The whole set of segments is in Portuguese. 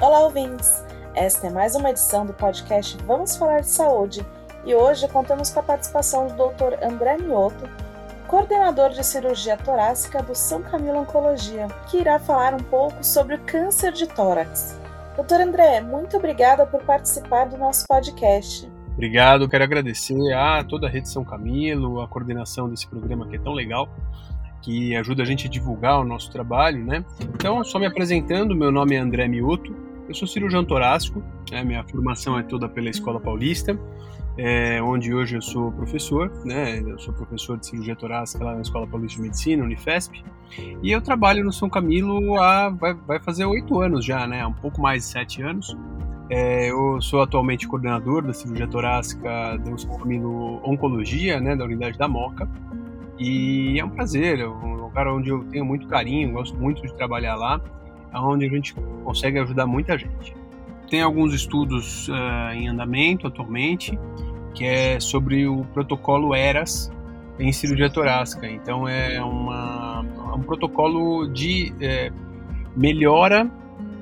Olá, ouvintes! Esta é mais uma edição do podcast Vamos Falar de Saúde e hoje contamos com a participação do Dr. André Mioto, coordenador de cirurgia torácica do São Camilo Oncologia, que irá falar um pouco sobre o câncer de tórax. Doutor André, muito obrigada por participar do nosso podcast. Obrigado, quero agradecer a toda a Rede São Camilo, a coordenação desse programa que é tão legal que ajuda a gente a divulgar o nosso trabalho, né? Então, só me apresentando, meu nome é André Mioto, eu sou cirurgião torácico, né, minha formação é toda pela Escola Paulista, é, onde hoje eu sou professor, né, eu sou professor de cirurgia torácica lá na Escola Paulista de Medicina, Unifesp, e eu trabalho no São Camilo há, vai, vai fazer oito anos já, né, um pouco mais de sete anos. É, eu sou atualmente coordenador da cirurgia torácica do São Camilo Oncologia, né, da unidade da Moca, e é um prazer, é um lugar onde eu tenho muito carinho, gosto muito de trabalhar lá, onde a gente consegue ajudar muita gente. Tem alguns estudos uh, em andamento atualmente, que é sobre o protocolo ERAS em cirurgia torácica. Então é uma, um protocolo de é, melhora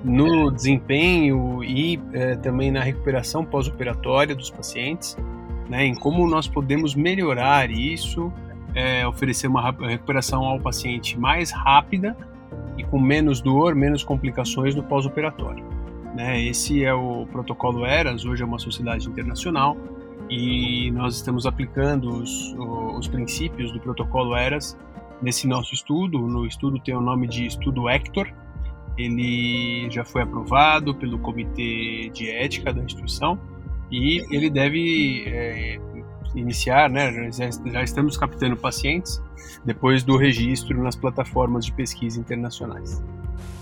no desempenho e é, também na recuperação pós-operatória dos pacientes, né, em como nós podemos melhorar isso, é, oferecer uma recuperação ao paciente mais rápida e com menos dor, menos complicações no pós-operatório. Né? Esse é o protocolo ERAS, hoje é uma sociedade internacional e nós estamos aplicando os, os princípios do protocolo ERAS nesse nosso estudo. No estudo tem o nome de estudo Hector, ele já foi aprovado pelo comitê de ética da instituição e ele deve é, iniciar, né, já, já estamos captando pacientes depois do registro nas plataformas de pesquisa internacionais.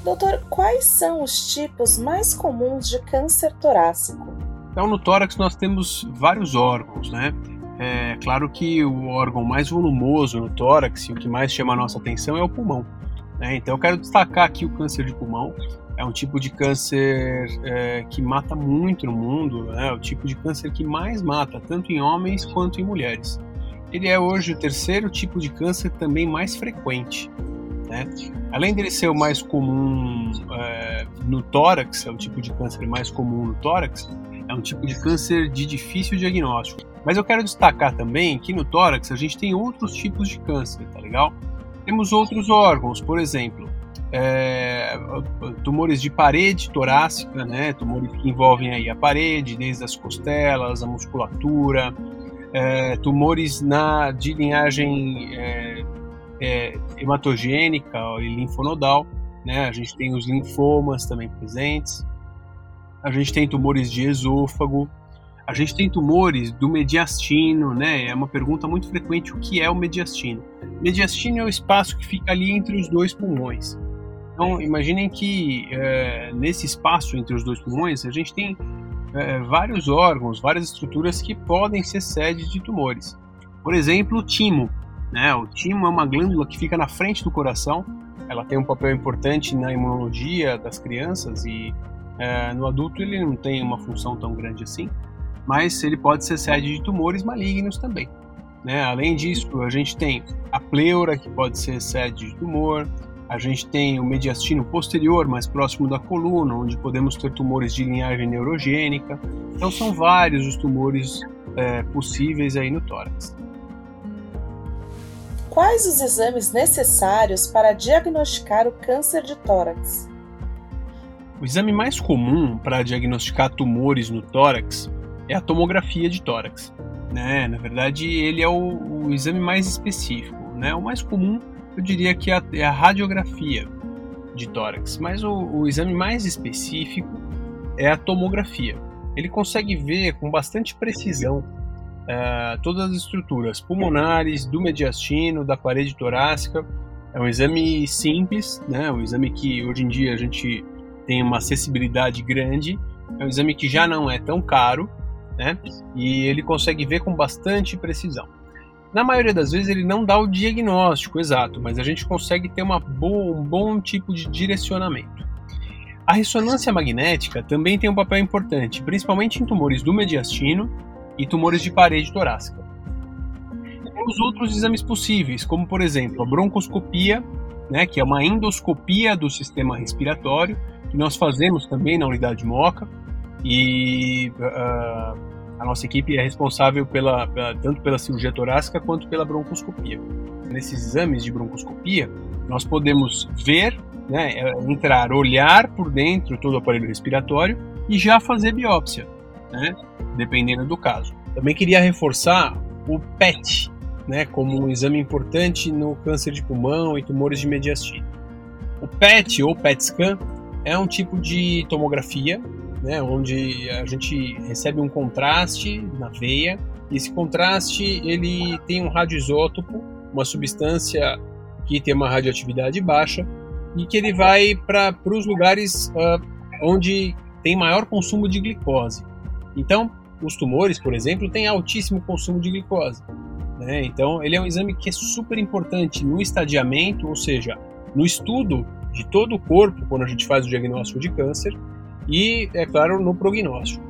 Doutor, quais são os tipos mais comuns de câncer torácico? Então, no tórax nós temos vários órgãos, né? É claro que o órgão mais volumoso no tórax e o que mais chama a nossa atenção é o pulmão. Né? Então, eu quero destacar aqui o câncer de pulmão, é um tipo de câncer é, que mata muito no mundo, né? é o tipo de câncer que mais mata, tanto em homens quanto em mulheres. Ele é hoje o terceiro tipo de câncer também mais frequente. Né? Além dele ser o mais comum é, no tórax, é o tipo de câncer mais comum no tórax, é um tipo de câncer de difícil diagnóstico. Mas eu quero destacar também que no tórax a gente tem outros tipos de câncer, tá legal? Temos outros órgãos, por exemplo, é, tumores de parede torácica, né, tumores que envolvem aí a parede, desde as costelas, a musculatura, é, tumores na, de linhagem é, é, hematogênica e linfonodal, né, a gente tem os linfomas também presentes, a gente tem tumores de esôfago, a gente tem tumores do mediastino, né? É uma pergunta muito frequente o que é o mediastino. Mediastino é o espaço que fica ali entre os dois pulmões. Então, imaginem que é, nesse espaço entre os dois pulmões, a gente tem é, vários órgãos, várias estruturas que podem ser sede de tumores. Por exemplo, o timo. Né? O timo é uma glândula que fica na frente do coração. Ela tem um papel importante na imunologia das crianças e é, no adulto ele não tem uma função tão grande assim, mas ele pode ser sede de tumores malignos também. Né? Além disso, a gente tem a pleura, que pode ser sede de tumor, a gente tem o mediastino posterior, mais próximo da coluna, onde podemos ter tumores de linhagem neurogênica. Então são vários os tumores é, possíveis aí no tórax. Quais os exames necessários para diagnosticar o câncer de tórax? O exame mais comum para diagnosticar tumores no tórax é a tomografia de tórax. Né? Na verdade, ele é o, o exame mais específico. Né? O mais comum eu diria que é a, é a radiografia de tórax, mas o, o exame mais específico é a tomografia. Ele consegue ver com bastante precisão uh, todas as estruturas pulmonares, do mediastino, da parede torácica. É um exame simples, né? um exame que hoje em dia a gente tem uma acessibilidade grande. É um exame que já não é tão caro, né? E ele consegue ver com bastante precisão. Na maioria das vezes ele não dá o diagnóstico exato, mas a gente consegue ter uma boa, um bom tipo de direcionamento. A ressonância magnética também tem um papel importante, principalmente em tumores do mediastino e tumores de parede torácica. Temos outros exames possíveis, como por exemplo a broncoscopia né, que é uma endoscopia do sistema respiratório, que nós fazemos também na unidade Moca, e uh, a nossa equipe é responsável pela, pela, tanto pela cirurgia torácica quanto pela broncoscopia. Nesses exames de broncoscopia, nós podemos ver, né, entrar, olhar por dentro todo o aparelho respiratório e já fazer biópsia, né, dependendo do caso. Também queria reforçar o PET, né, como um exame importante no câncer de pulmão e tumores de mediastino. O PET ou PET scan é um tipo de tomografia, né, onde a gente recebe um contraste na veia. E esse contraste ele tem um radioisótopo, uma substância que tem uma radioatividade baixa e que ele vai para os lugares uh, onde tem maior consumo de glicose. Então, os tumores, por exemplo, têm altíssimo consumo de glicose. Né? Então, ele é um exame que é super importante no estadiamento, ou seja, no estudo de todo o corpo quando a gente faz o diagnóstico de câncer e, é claro, no prognóstico.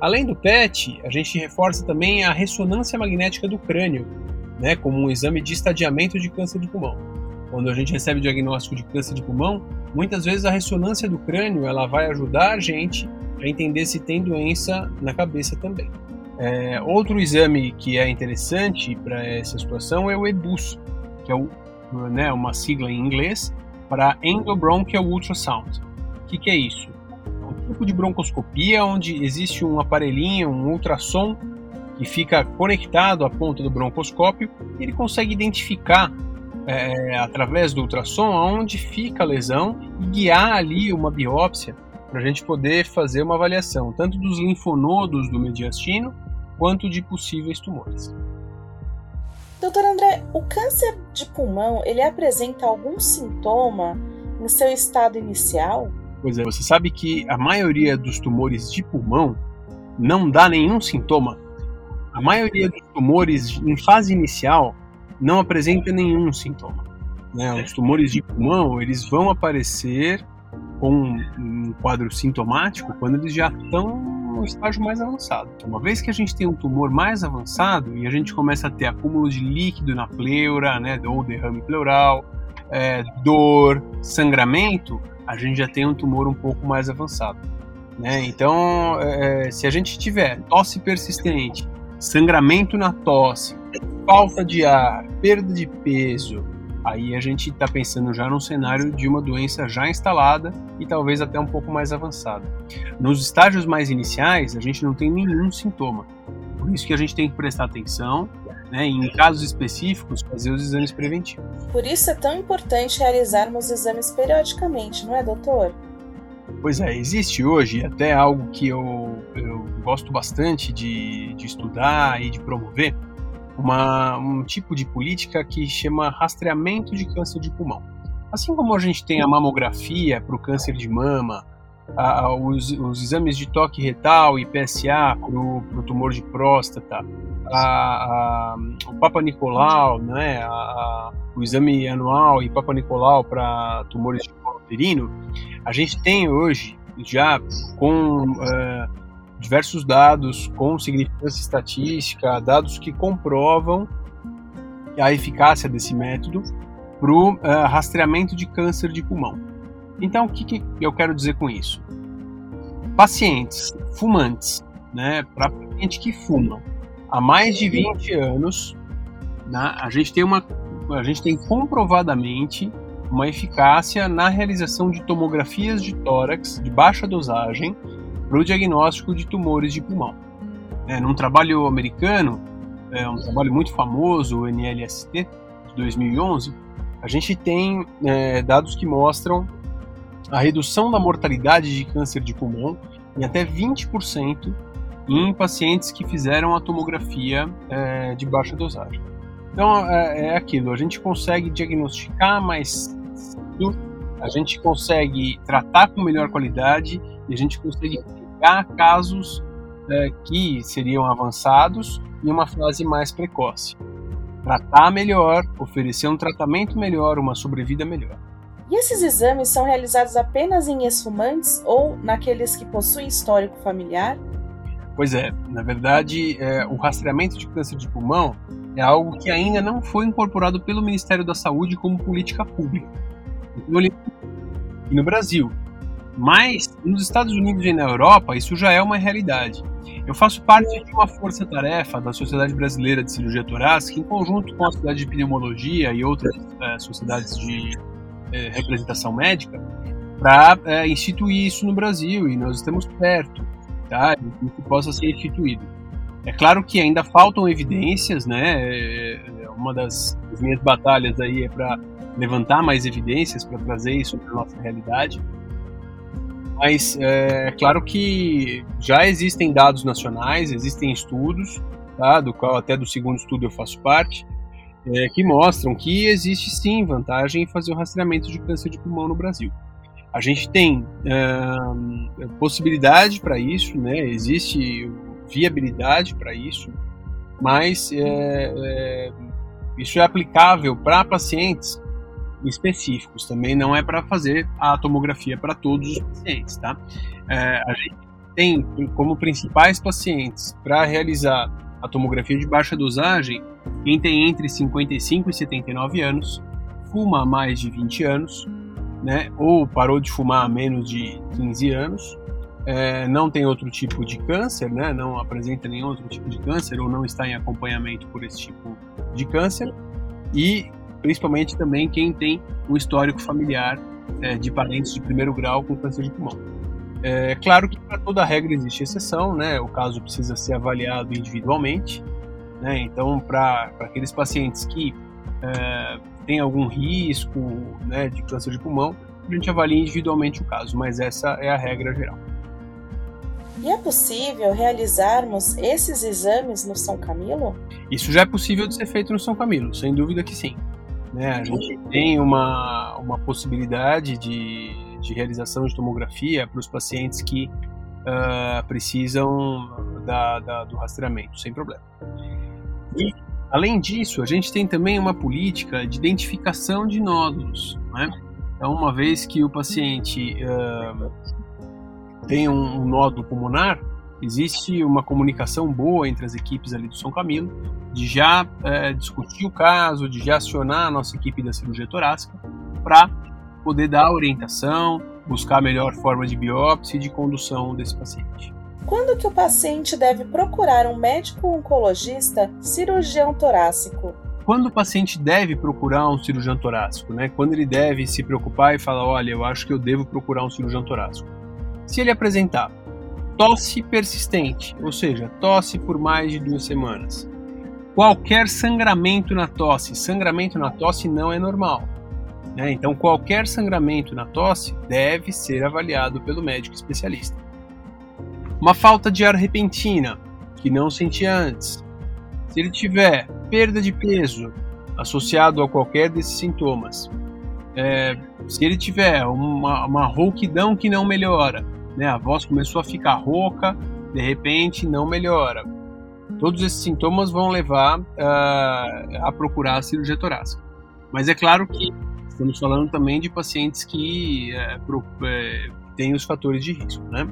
Além do PET, a gente reforça também a ressonância magnética do crânio, né, como um exame de estadiamento de câncer de pulmão. Quando a gente recebe o diagnóstico de câncer de pulmão, muitas vezes a ressonância do crânio ela vai ajudar a gente a entender se tem doença na cabeça também. É, outro exame que é interessante para essa situação é o EBUS, que é o, né, uma sigla em inglês para Endobronchial Ultrasound. O que, que é isso? Tipo de broncoscopia onde existe um aparelhinho, um ultrassom, que fica conectado à ponta do broncoscópio e ele consegue identificar é, através do ultrassom aonde fica a lesão e guiar ali uma biópsia para a gente poder fazer uma avaliação tanto dos linfonodos do mediastino quanto de possíveis tumores. Doutor André, o câncer de pulmão ele apresenta algum sintoma em seu estado inicial? Pois é, você sabe que a maioria dos tumores de pulmão não dá nenhum sintoma. A maioria dos tumores em fase inicial não apresenta nenhum sintoma. Né? Os tumores de pulmão eles vão aparecer com um quadro sintomático quando eles já estão no estágio mais avançado. Uma vez que a gente tem um tumor mais avançado e a gente começa a ter acúmulo de líquido na pleura, né, ou derrame pleural, é, dor, sangramento, a gente já tem um tumor um pouco mais avançado. Né? Então, é, se a gente tiver tosse persistente, sangramento na tosse, falta de ar, perda de peso, Aí a gente está pensando já num cenário de uma doença já instalada e talvez até um pouco mais avançada. Nos estágios mais iniciais, a gente não tem nenhum sintoma. Por isso que a gente tem que prestar atenção, né, em casos específicos, fazer os exames preventivos. Por isso é tão importante realizarmos exames periodicamente, não é, doutor? Pois é, existe hoje até algo que eu, eu gosto bastante de, de estudar e de promover, uma, um tipo de política que chama rastreamento de câncer de pulmão. Assim como a gente tem a mamografia para o câncer de mama, a, os, os, exames de toque retal e PSA para o tumor de próstata, a, o Papa Nicolau, né, o exame anual e Papa Nicolau para tumores de colo uterino, a gente tem hoje já com uh, diversos dados com significância estatística, dados que comprovam a eficácia desse método para o uh, eh, rastreamento de câncer de pulmão. Então, o que, que eu quero dizer com isso? Pacientes fumantes, né, para pacientes que fumam há mais de 20 anos, né, a gente tem uma, a gente tem comprovadamente uma eficácia na realização de tomografias de tórax de baixa dosagem para o diagnóstico de tumores de pulmão. É, num trabalho americano, é um trabalho muito famoso, o NLST, de 2011, a gente tem é, dados que mostram a redução da mortalidade de câncer de pulmão em até 20% em pacientes que fizeram a tomografia é, de baixa dosagem. Então é, é, aquilo, a gente consegue diagnosticar mais a gente consegue tratar com melhor qualidade e a gente consegue pegar casos é, que seriam avançados em uma fase mais precoce. Tratar melhor, oferecer um tratamento melhor, uma sobrevida melhor. E esses exames são realizados apenas em ex-fumantes ou naqueles que possuem histórico familiar? Pois é, na verdade, é, o rastreamento de câncer de pulmão é algo que ainda não foi incorporado pelo Ministério da Saúde como política pública. E no Brasil. Mas nos Estados Unidos e na Europa, isso já é uma realidade. Eu faço parte de uma força-tarefa da Sociedade Brasileira de Cirurgia Torácica, em conjunto com a Sociedade de Pneumologia e outras é, sociedades de é, representação médica, para é, instituir isso no Brasil, e nós estamos perto tá? que possa ser instituído. É claro que ainda faltam evidências, né? É, é, uma das, das minhas batalhas aí é para levantar mais evidências, para trazer isso para nossa realidade. Mas é, é claro que já existem dados nacionais, existem estudos, tá? do qual até do segundo estudo eu faço parte, é, que mostram que existe sim vantagem em fazer o rastreamento de câncer de pulmão no Brasil. A gente tem possibilidade para isso, né? existe viabilidade para isso, mas é, é, isso é aplicável para pacientes específicos, também não é para fazer a tomografia para todos os pacientes. Tá? É, a gente tem como principais pacientes para realizar a tomografia de baixa dosagem quem tem entre 55 e 79 anos, fuma há mais de 20 anos, né, ou parou de fumar há menos de 15 anos, é, não tem outro tipo de câncer, né, não apresenta nenhum outro tipo de câncer ou não está em acompanhamento por esse tipo de câncer, e principalmente também quem tem um histórico familiar é, de parentes de primeiro grau com câncer de pulmão. É claro que para toda regra existe exceção, né, o caso precisa ser avaliado individualmente, né, então para aqueles pacientes que é, tem algum risco né, de câncer de pulmão, a gente avalia individualmente o caso, mas essa é a regra geral. E é possível realizarmos esses exames no São Camilo? Isso já é possível de ser feito no São Camilo, sem dúvida que sim. Né, a gente tem uma, uma possibilidade de, de realização de tomografia para os pacientes que uh, precisam da, da, do rastreamento, sem problema. E Além disso, a gente tem também uma política de identificação de nódulos. Né? Então, uma vez que o paciente uh, tem um, um, nódulo pulmonar, existe uma comunicação boa entre as equipes ali do São Camilo, de já discutir o caso, de já acionar a nossa equipe da cirurgia torácica para poder dar orientação, buscar a melhor forma de biópsia e de condução desse paciente. Quando que o paciente deve procurar um médico oncologista cirurgião torácico? Quando o paciente deve procurar um cirurgião torácico, né? Quando ele deve se preocupar e falar, olha, eu acho que eu devo procurar um cirurgião torácico. Se ele apresentar tosse persistente, ou seja, tosse por mais de duas semanas, qualquer sangramento na tosse, sangramento na tosse não é normal. Né? Então, qualquer sangramento na tosse deve ser avaliado pelo médico especialista. Uma falta de ar repentina, que não sentia antes. Se ele tiver perda de peso associado a qualquer desses sintomas, é, se ele tiver uma, uma rouquidão que não melhora, né, a voz começou a ficar rouca, de repente não melhora. Todos esses sintomas vão levar uh, a procurar a cirurgia torácica. Mas é claro que estamos falando também de pacientes que é, pro, é, têm os fatores de risco, né?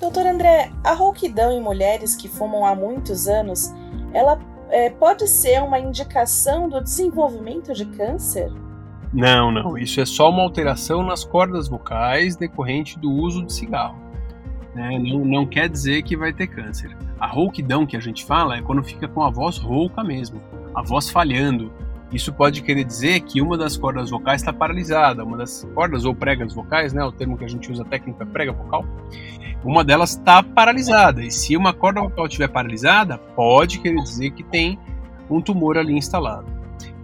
Doutor André, a rouquidão em mulheres que fumam há muitos anos, ela é, pode ser uma indicação do desenvolvimento de câncer? Não, não. Isso é só uma alteração nas cordas vocais decorrente do uso de cigarro. Né? Não, não quer dizer que vai ter câncer. A rouquidão que a gente fala é quando fica com a voz rouca mesmo, a voz falhando, isso pode querer dizer que uma das cordas vocais está paralisada, uma das cordas ou pregas vocais, né, o termo que a gente usa técnica prega vocal, uma delas está paralisada. E se uma corda vocal estiver paralisada, pode querer dizer que tem um tumor ali instalado.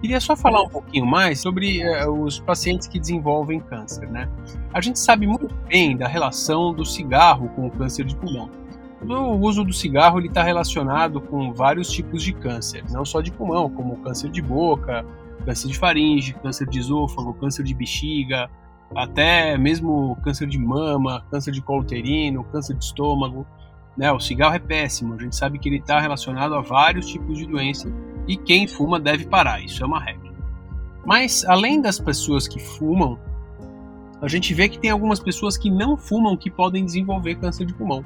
Queria só falar um pouquinho mais sobre uh, os pacientes que desenvolvem câncer, né? A gente sabe muito bem da relação do cigarro com o câncer de pulmão. O uso do cigarro está relacionado com vários tipos de câncer, não só de pulmão, como câncer de boca, câncer de faringe, câncer de esôfago, câncer de bexiga, até mesmo câncer de mama, câncer de colo uterino, câncer de estômago. Né? O cigarro é péssimo, a gente sabe que ele está relacionado a vários tipos de doença e quem fuma deve parar, isso é uma regra. Mas além das pessoas que fumam, a gente vê que tem algumas pessoas que não fumam que podem desenvolver câncer de pulmão.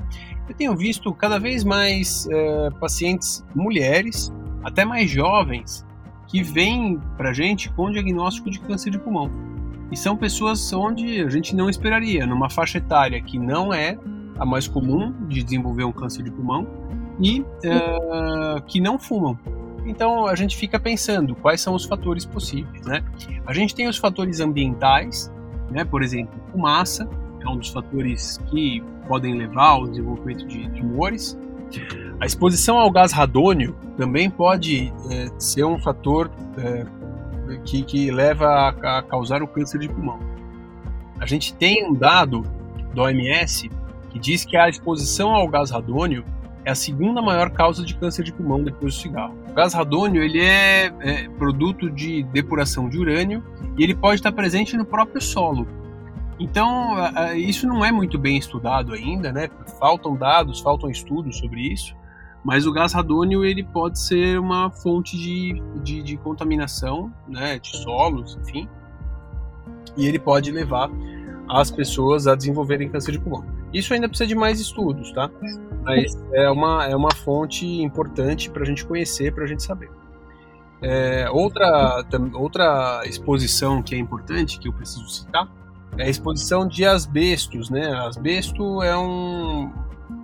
Eu tenho visto cada vez mais uh, pacientes mulheres, até mais jovens, que vêm para a gente com diagnóstico de câncer de pulmão. E são pessoas onde a gente não esperaria, numa faixa etária que não é a mais comum de desenvolver um câncer de pulmão e uh, que não fumam. Então a gente fica pensando quais são os fatores possíveis, né? A gente tem os fatores ambientais, né? Por exemplo, fumaça é um dos fatores que podem levar ao desenvolvimento de tumores. A exposição ao gás radônio também pode é, ser um fator é, que, que leva a, a causar o câncer de pulmão. A gente tem um dado do OMS que diz que a exposição ao gás radônio é a segunda maior causa de câncer de pulmão depois do cigarro. O gás radônio ele é, é produto de depuração de urânio e ele pode estar presente no próprio solo. Então, isso não é muito bem estudado ainda, né? Faltam dados, faltam estudos sobre isso. Mas o gás radônio ele pode ser uma fonte de, de, de contaminação, né? De solos, enfim. E ele pode levar as pessoas a desenvolverem câncer de pulmão. Isso ainda precisa de mais estudos, tá? Mas é uma, é uma fonte importante para a gente conhecer, para a gente saber. É, outra, outra exposição que é importante, que eu preciso citar, é a exposição de asbestos. Né? Asbesto é um,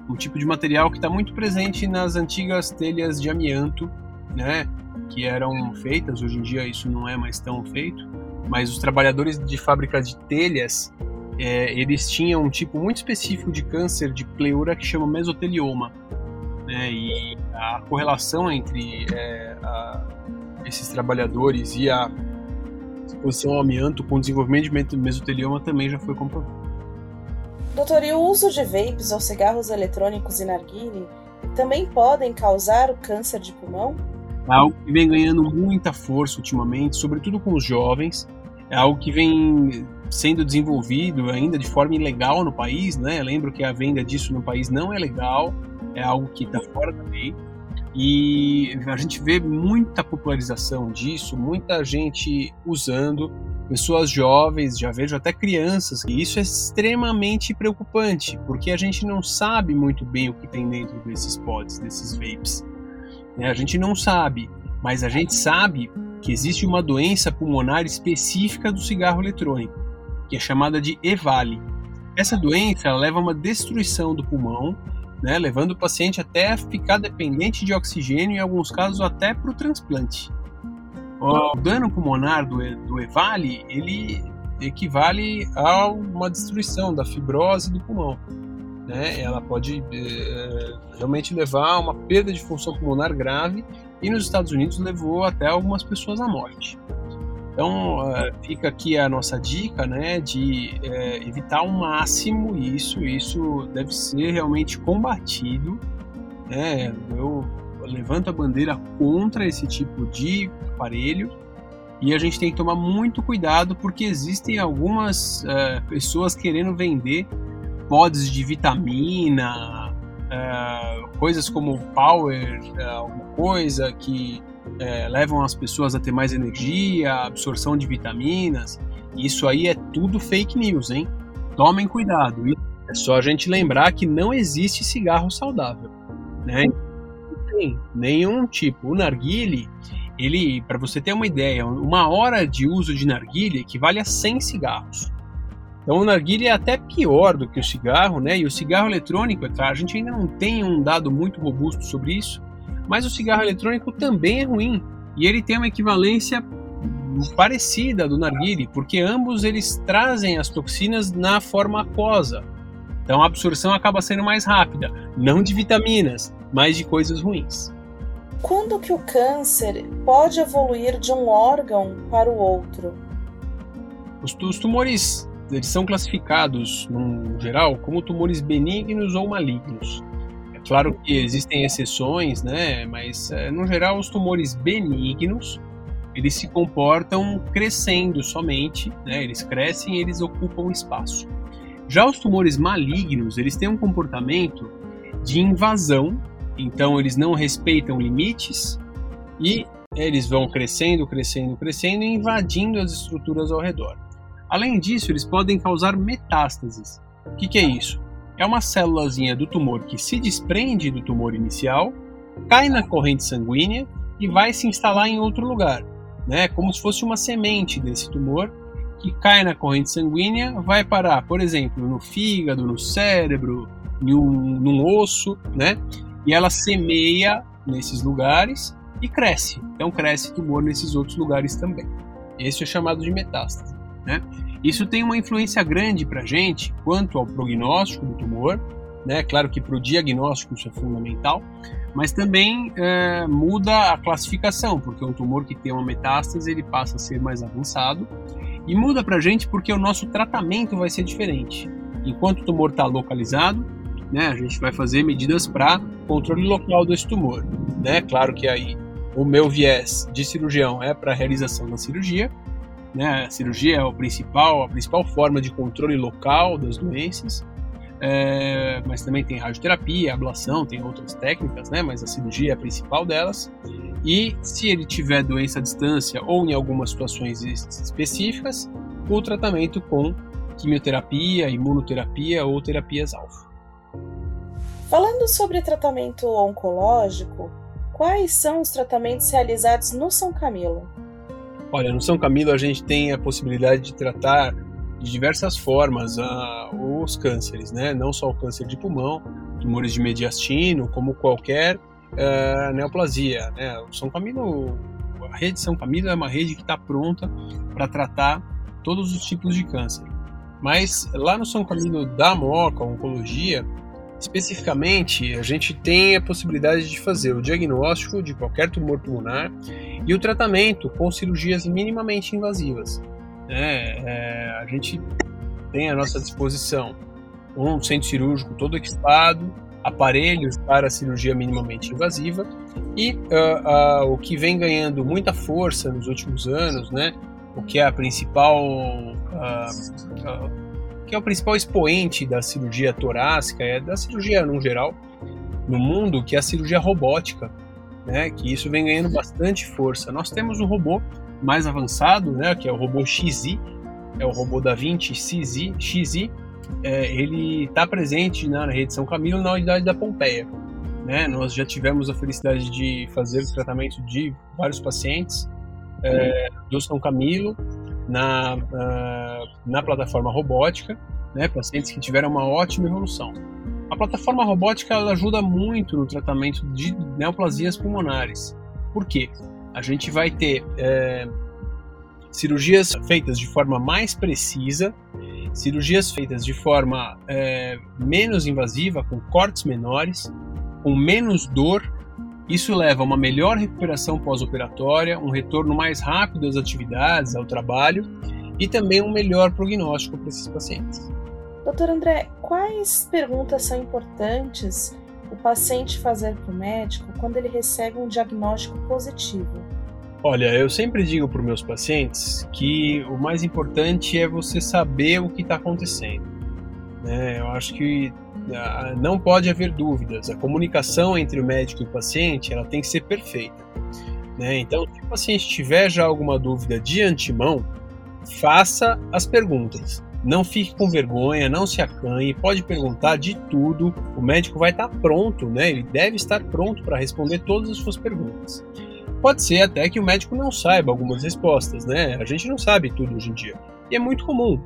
um tipo de material que está muito presente nas antigas telhas de amianto, né? que eram feitas, hoje em dia isso não é mais tão feito, mas os trabalhadores de fábricas de telhas é, eles tinham um tipo muito específico de câncer de pleura que chama mesotelioma. Né? E a correlação entre é, a, esses trabalhadores e a exposição ao amianto com o desenvolvimento de mesotelioma também já foi comprovado. Doutor, e o uso de vapes ou cigarros eletrônicos e narguile também podem causar o câncer de pulmão? Algo que vem ganhando muita força ultimamente, sobretudo com os jovens. É algo que vem sendo desenvolvido ainda de forma ilegal no país, né? Lembro que a venda disso no país não é legal, é algo que está fora da lei. E a gente vê muita popularização disso, muita gente usando, pessoas jovens, já vejo até crianças, e isso é extremamente preocupante, porque a gente não sabe muito bem o que tem dentro desses pods, desses vapes. Né? A gente não sabe, mas a gente sabe que existe uma doença pulmonar específica do cigarro eletrônico que é chamada de EVALI. Essa doença leva a uma destruição do pulmão, né, levando o paciente até a ficar dependente de oxigênio, em alguns casos até para o transplante. O dano pulmonar do, do EVALI, ele equivale a uma destruição da fibrose do pulmão. Né? Ela pode é, realmente levar a uma perda de função pulmonar grave e nos Estados Unidos levou até algumas pessoas à morte. Então uh, fica aqui a nossa dica, né, de uh, evitar ao máximo isso. Isso deve ser realmente combatido. Né? Eu levanto a bandeira contra esse tipo de aparelho e a gente tem que tomar muito cuidado porque existem algumas uh, pessoas querendo vender pods de vitamina, coisas como power, alguma coisa que é, levam as pessoas a ter mais energia, absorção de vitaminas. Isso aí é tudo fake news, hein? Tomem cuidado. É só a gente lembrar que não existe cigarro saudável, né? Não tem nenhum tipo. O narguile, ele, para você ter uma ideia, uma hora de uso de narguile equivale a 100 cigarros. Então o narguile é até pior do que o cigarro, né? E o cigarro eletrônico, é a gente ainda não tem um dado muito robusto sobre isso, mas o cigarro eletrônico também é ruim e ele tem uma equivalência parecida do narguile, porque ambos eles trazem as toxinas na forma aquosa. Então a absorção acaba sendo mais rápida, não de vitaminas, mas de coisas ruins. Quando que o câncer pode evoluir de um órgão para o outro? Os, os tumores eles são classificados, no geral, como tumores benignos ou malignos. Claro que existem exceções, né? Mas é, no geral os tumores benignos eles se comportam crescendo somente, né? Eles crescem e eles ocupam espaço. Já os tumores malignos eles têm um comportamento de invasão, então eles não respeitam limites e eles vão crescendo, crescendo, crescendo e invadindo as estruturas ao redor. Além disso, eles podem causar metástases. O que, que é isso? É uma célulazinha do tumor que se desprende do tumor inicial, cai na corrente sanguínea e vai se instalar em outro lugar, né? Como se fosse uma semente desse tumor que cai na corrente sanguínea, vai parar, por exemplo, no fígado, no cérebro, num, num osso, né? E ela semeia nesses lugares e cresce. Então cresce tumor nesses outros lugares também. Esse é chamado de metástase. Né? Isso tem uma influência grande para a gente quanto ao prognóstico do tumor, né? Claro que para o diagnóstico isso é fundamental, mas também é, muda a classificação, porque um tumor que tem uma metástase ele passa a ser mais avançado e muda para a gente porque o nosso tratamento vai ser diferente. Enquanto o tumor está localizado, né, a gente vai fazer medidas para controle local desse tumor. Né? Claro que aí o meu viés de cirurgião é para a realização da cirurgia. Né? A cirurgia é o principal, a principal forma de controle local das doenças. É, mas também tem radioterapia, ablação, tem outras técnicas, né? mas a cirurgia é a principal delas. E se ele tiver doença à distância ou em algumas situações específicas, o tratamento com quimioterapia, imunoterapia ou terapias alfa. Falando sobre tratamento oncológico, quais são os tratamentos realizados no São Camilo? Olha, no São Camilo a gente tem a possibilidade de tratar de diversas formas uh, os cânceres, né? Não só o câncer de pulmão, tumores de mediastino, como qualquer uh, neoplasia, né? O São Camilo, a rede São Camilo é uma rede que está pronta para tratar todos os tipos de câncer. Mas lá no São Camilo da Moca, Oncologia, Especificamente, a gente tem a possibilidade de fazer o diagnóstico de qualquer tumor pulmonar e o tratamento com cirurgias minimamente invasivas. É, é, a gente tem à nossa disposição um centro cirúrgico todo equipado, aparelhos para cirurgia minimamente invasiva e uh, uh, o que vem ganhando muita força nos últimos anos, né, o que é a principal uh, que é o principal expoente da cirurgia torácica, é da cirurgia no geral, no mundo, que é a cirurgia robótica, né? Que isso vem ganhando bastante força. Nós temos um robô mais avançado, né? Que é o robô XI, é o robô da Vinci XI, XI é, ele está presente na rede São Camilo na unidade da Pompeia. Né? Nós já tivemos a felicidade de fazer o tratamento de vários pacientes é, do São Camilo na, uh, na plataforma robótica, né, pacientes que tiveram uma ótima evolução. A plataforma robótica ajuda muito no tratamento de neoplasias pulmonares. Por quê? A gente vai ter é, cirurgias feitas de forma mais precisa, cirurgias feitas de forma é, menos invasiva, com cortes menores, com menos dor isso leva a uma melhor recuperação pós-operatória, um retorno mais rápido às atividades, ao trabalho e também um melhor prognóstico para esses pacientes. Doutor André, quais perguntas são importantes o paciente fazer para o médico quando ele recebe um diagnóstico positivo? Olha, eu sempre digo para os meus pacientes que o mais importante é você saber o que está acontecendo. Né? Eu acho que ah, não pode haver dúvidas. A comunicação entre o médico e o paciente ela tem que ser perfeita. Né? Então, se o paciente tiver já alguma dúvida de antemão, faça as perguntas. Não fique com vergonha, não se acanhe, pode perguntar de tudo. O médico vai estar pronto, né? Ele deve estar pronto para responder todas as suas perguntas. Pode ser até que o médico não saiba algumas respostas, né? A gente não sabe tudo hoje em dia. E é muito comum.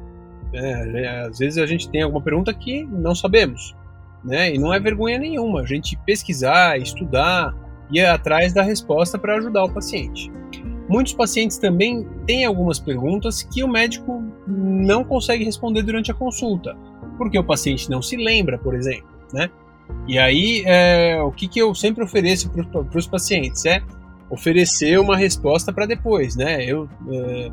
É, às vezes a gente tem alguma pergunta que não sabemos, né? E não é vergonha nenhuma a gente pesquisar, estudar ir atrás da resposta para ajudar o paciente. Muitos pacientes também têm algumas perguntas que o médico não consegue responder durante a consulta, porque o paciente não se lembra, por exemplo, né? E aí, é, o que, que eu sempre ofereço para os pacientes é oferecer uma resposta para depois, né? Eu é,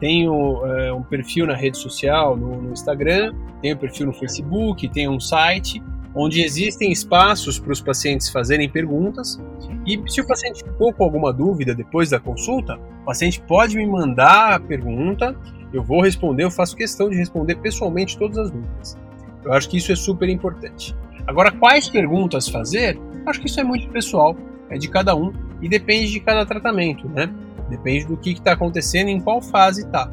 tenho é, um perfil na rede social, no, no Instagram, tenho um perfil no Facebook, tenho um site onde existem espaços para os pacientes fazerem perguntas. E se o paciente ficou com alguma dúvida depois da consulta, o paciente pode me mandar a pergunta, eu vou responder, eu faço questão de responder pessoalmente todas as dúvidas. Eu acho que isso é super importante. Agora, quais perguntas fazer? Acho que isso é muito pessoal, é de cada um e depende de cada tratamento, né? Depende do que está acontecendo, em qual fase está.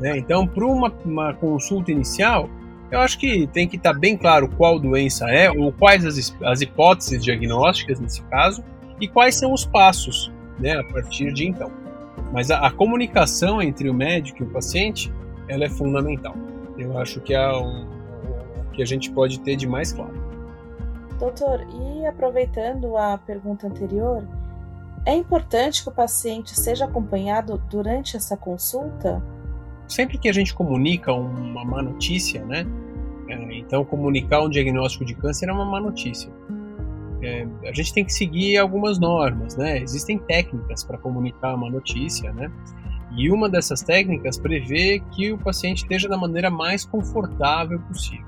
Né? Então, para uma, uma consulta inicial, eu acho que tem que estar tá bem claro qual doença é, ou quais as, as hipóteses diagnósticas nesse caso, e quais são os passos né, a partir de então. Mas a, a comunicação entre o médico e o paciente ela é fundamental. Eu acho que é o que a gente pode ter de mais claro. Doutor, e aproveitando a pergunta anterior, é importante que o paciente seja acompanhado durante essa consulta? Sempre que a gente comunica uma má notícia, né? É, então, comunicar um diagnóstico de câncer é uma má notícia. É, a gente tem que seguir algumas normas, né? Existem técnicas para comunicar uma notícia, né? E uma dessas técnicas prevê que o paciente esteja da maneira mais confortável possível.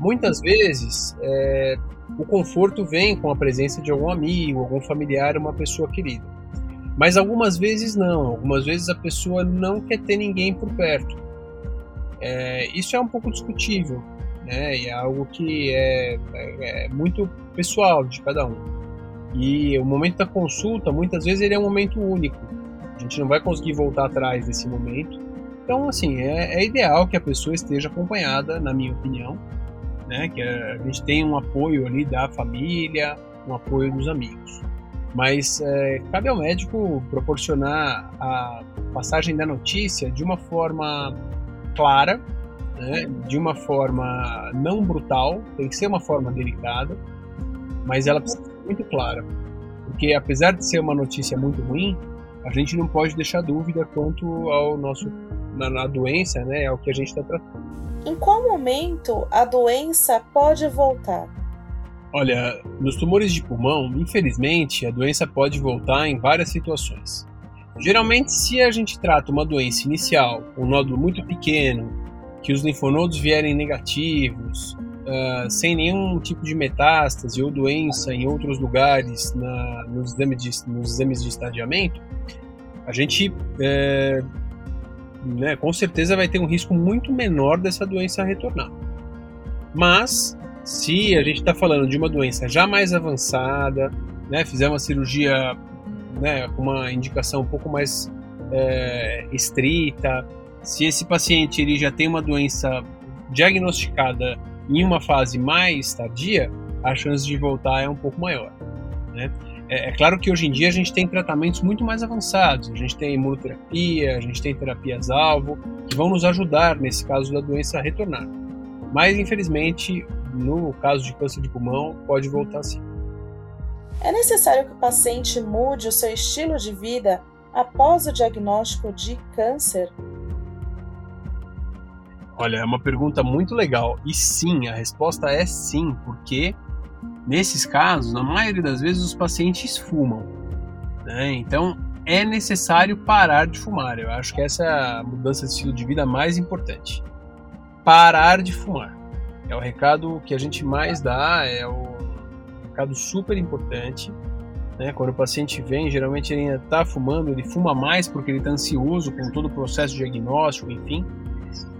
Muitas vezes, é, o conforto vem com a presença de algum amigo, algum familiar, uma pessoa querida. Mas algumas vezes não, algumas vezes a pessoa não quer ter ninguém por perto. É, isso é um pouco discutível, né? E é algo que é, é, é, muito pessoal de cada um. E o momento da consulta, muitas vezes, ele é um momento único. A gente não vai conseguir voltar atrás desse momento. Então, assim, é, é ideal que a pessoa esteja acompanhada, na minha opinião, né? Que a gente tenha um apoio ali da família, um apoio dos amigos. Mas é, cabe ao médico proporcionar a passagem da notícia de uma forma clara, né, de uma forma não brutal, tem que ser uma forma delicada, mas ela precisa ser muito clara. Porque apesar de ser uma notícia muito ruim, a gente não pode deixar dúvida quanto ao nosso na, na doença, né, ao que a gente está tratando. Em qual momento a doença pode voltar? Olha, nos tumores de pulmão, infelizmente, a doença pode voltar em várias situações. Geralmente, se a gente trata uma doença inicial, um nódulo muito pequeno, que os linfonodos vierem negativos, uh, sem nenhum tipo de metástase ou doença em outros lugares na, nos, exames de, nos, exames de, estadiamento, a gente é, né, com certeza vai ter um risco muito menor dessa doença retornar. Mas se a gente está falando de uma doença já mais avançada, né, fizer uma cirurgia né, com uma indicação um pouco mais é, estrita, se esse paciente ele já tem uma doença diagnosticada em uma fase mais tardia, a chance de voltar é um pouco maior. Né? É, é, claro que hoje em dia a gente tem tratamentos muito mais avançados, a gente tem imunoterapia, a gente tem terapias-alvo, que vão nos ajudar nesse caso da doença a retornar. Mas, infelizmente, no caso de câncer de pulmão, pode voltar sim. É necessário que o paciente mude o seu estilo de vida após o diagnóstico de câncer? Olha, é uma pergunta muito legal. E sim, a resposta é sim, porque nesses casos, na maioria das vezes, os pacientes fumam. Né? Então, é necessário parar de fumar. Eu acho que essa é a mudança de estilo de vida mais importante. Parar de fumar. É o recado que a gente mais dá, é o recado super importante. Né? Quando o paciente vem, geralmente ele ainda está fumando, ele fuma mais porque ele está ansioso com todo o processo diagnóstico, enfim.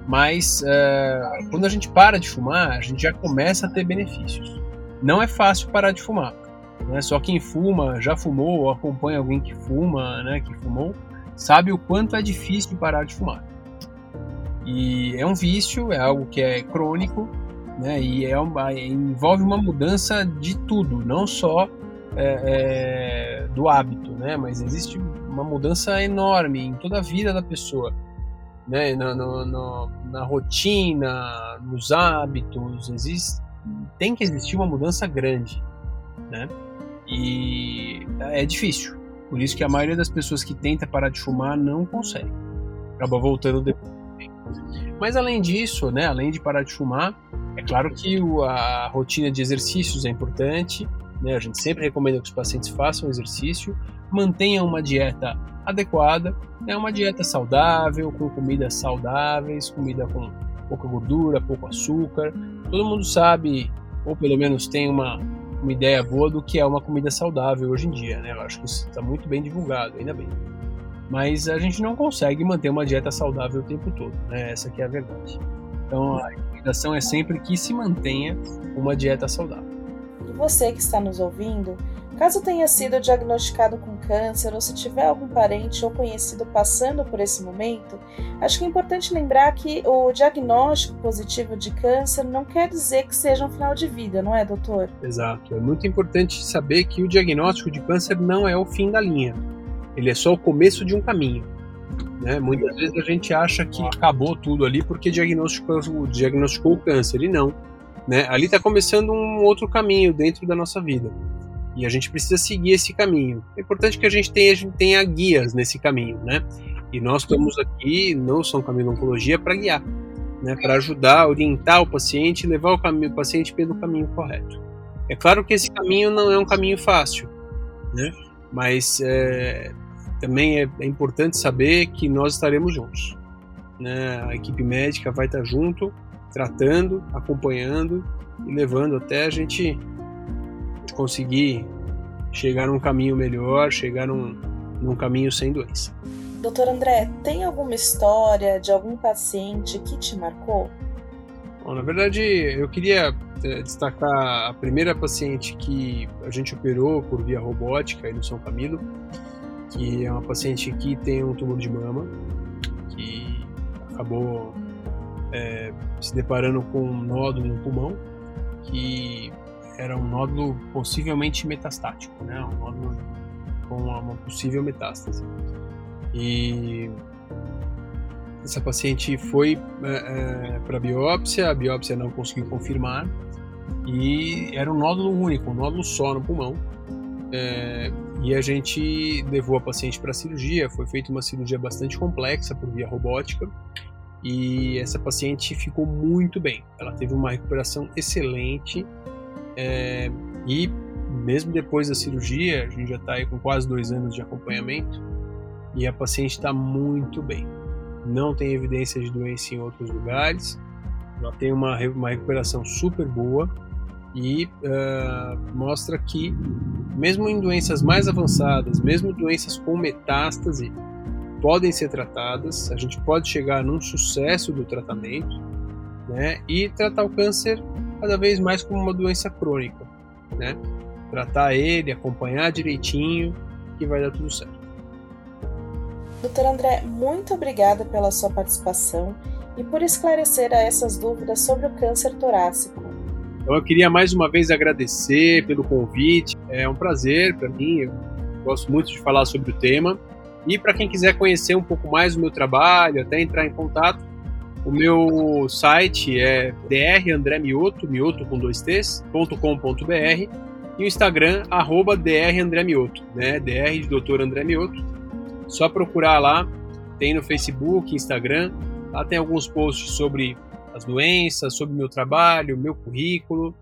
Mas uh, quando a gente para de fumar, a gente já começa a ter benefícios. Não é fácil parar de fumar. Né? Só quem fuma, já fumou ou acompanha alguém que fuma, né, que fumou, sabe o quanto é difícil parar de fumar. E é um vício, é algo que é crônico, né? E é uma, envolve uma mudança de tudo, não só é, é, do hábito, né? Mas existe uma mudança enorme em toda a vida da pessoa, né? Na, no, no, na rotina, nos hábitos, existe, tem que existir uma mudança grande, né? E é difícil. Por isso que a maioria das pessoas que tenta parar de fumar não consegue. Acaba voltando depois. Mas além disso, né, além de parar de fumar, é claro que o, a rotina de exercícios é importante, né? A gente sempre recomenda que os pacientes façam exercício, mantenham uma dieta adequada, né? uma dieta saudável, com comidas saudáveis, comida com pouca gordura, pouco açúcar. Todo mundo sabe, ou pelo menos tem uma, uma ideia boa do que é uma comida saudável hoje em dia, né? Eu acho que isso está muito bem divulgado, ainda bem. Mas a gente não consegue manter uma dieta saudável o tempo todo, né? Essa aqui é a verdade. Então a recomendação é sempre que se mantenha uma dieta saudável. E você que está nos ouvindo, Caso tenha sido diagnosticado com câncer ou se tiver algum parente ou conhecido passando por esse momento, acho que é importante lembrar que o diagnóstico positivo de câncer não quer dizer que seja um final de vida, não é, doutor? Exato. É muito importante saber que o diagnóstico de câncer não é o fim da linha. Ele é só o começo de um caminho. Né? Muitas vezes a gente acha que acabou tudo ali porque diagnosticou, diagnosticou o câncer, e não. Né? Ali está começando um outro caminho dentro da nossa vida. E a gente precisa seguir esse caminho. É importante que a gente tenha, a gente tenha guias nesse caminho, né? E nós estamos aqui no São Camilo Oncologia para guiar, né? Para ajudar, orientar o paciente levar o, caminho, o paciente pelo caminho correto. É claro que esse caminho não é um caminho fácil, né? Mas é, também é, é, importante saber que nós estaremos juntos. Né? A equipe médica vai estar junto, tratando, acompanhando e levando até a gente conseguir chegar num caminho melhor, chegar num, num caminho sem doença. Doutor André, tem alguma história de algum paciente que te marcou? Bom, na verdade, eu queria é, destacar a primeira paciente que a gente operou por via robótica aí no São Camilo, que é uma paciente que tem um tumor de mama, que acabou é, se deparando com um nódulo no pulmão, que era um nódulo possivelmente metastático, né? Um nódulo com uma possível metástase. E essa paciente foi é, é, para biópsia, a biópsia não conseguiu confirmar e era um nódulo único, um nódulo só no pulmão. É, e a gente levou a paciente para cirurgia. Foi feita uma cirurgia bastante complexa por via robótica e essa paciente ficou muito bem. Ela teve uma recuperação excelente é, e mesmo depois da cirurgia, a gente já está com quase dois anos de acompanhamento e a paciente está muito bem. Não tem evidência de doença em outros lugares, ela tem uma, uma recuperação super boa e uh, mostra que, mesmo em doenças mais avançadas, mesmo doenças com metástase, podem ser tratadas, a gente pode chegar num sucesso do tratamento né, e tratar o câncer cada vez mais como uma doença crônica, né? Tratar ele, acompanhar direitinho, que vai dar tudo certo. Doutor André, muito obrigada pela sua participação e por esclarecer essas dúvidas sobre o câncer torácico. Então, eu queria mais uma vez agradecer pelo convite. É um prazer para mim. Eu gosto muito de falar sobre o tema. E para quem quiser conhecer um pouco mais do meu trabalho, até entrar em contato, o meu site é drandremioto, mioto com dois t's, .com.br e o Instagram, arroba drandremioto, né? dr de Dr. André Mioto. Só procurar lá, tem no Facebook, Instagram, lá tem alguns posts sobre as doenças, sobre o meu trabalho, meu currículo,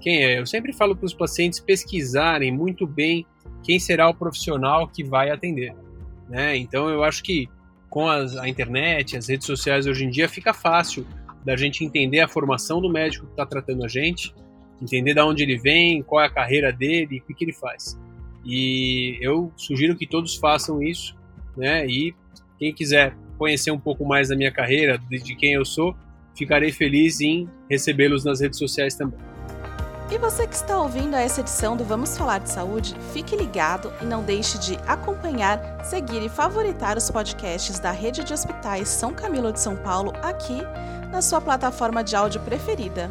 quem é. Eu sempre falo para os pacientes pesquisarem muito bem quem será o profissional que vai atender. Né? Então eu acho que com as, a internet, as redes sociais hoje em dia, fica fácil da gente entender a formação do médico que está tratando a gente, entender de onde ele vem, qual é a carreira dele, o que, que ele faz. E eu sugiro que todos façam isso, né? E quem quiser conhecer um pouco mais da minha carreira, de, quem eu sou, ficarei feliz em recebê-los nas redes sociais também. E você que está ouvindo a essa edição do Vamos Falar de Saúde, fique ligado e não deixe de acompanhar, seguir e favoritar os podcasts da Rede de Hospitais São Camilo de São Paulo aqui na sua plataforma de áudio preferida.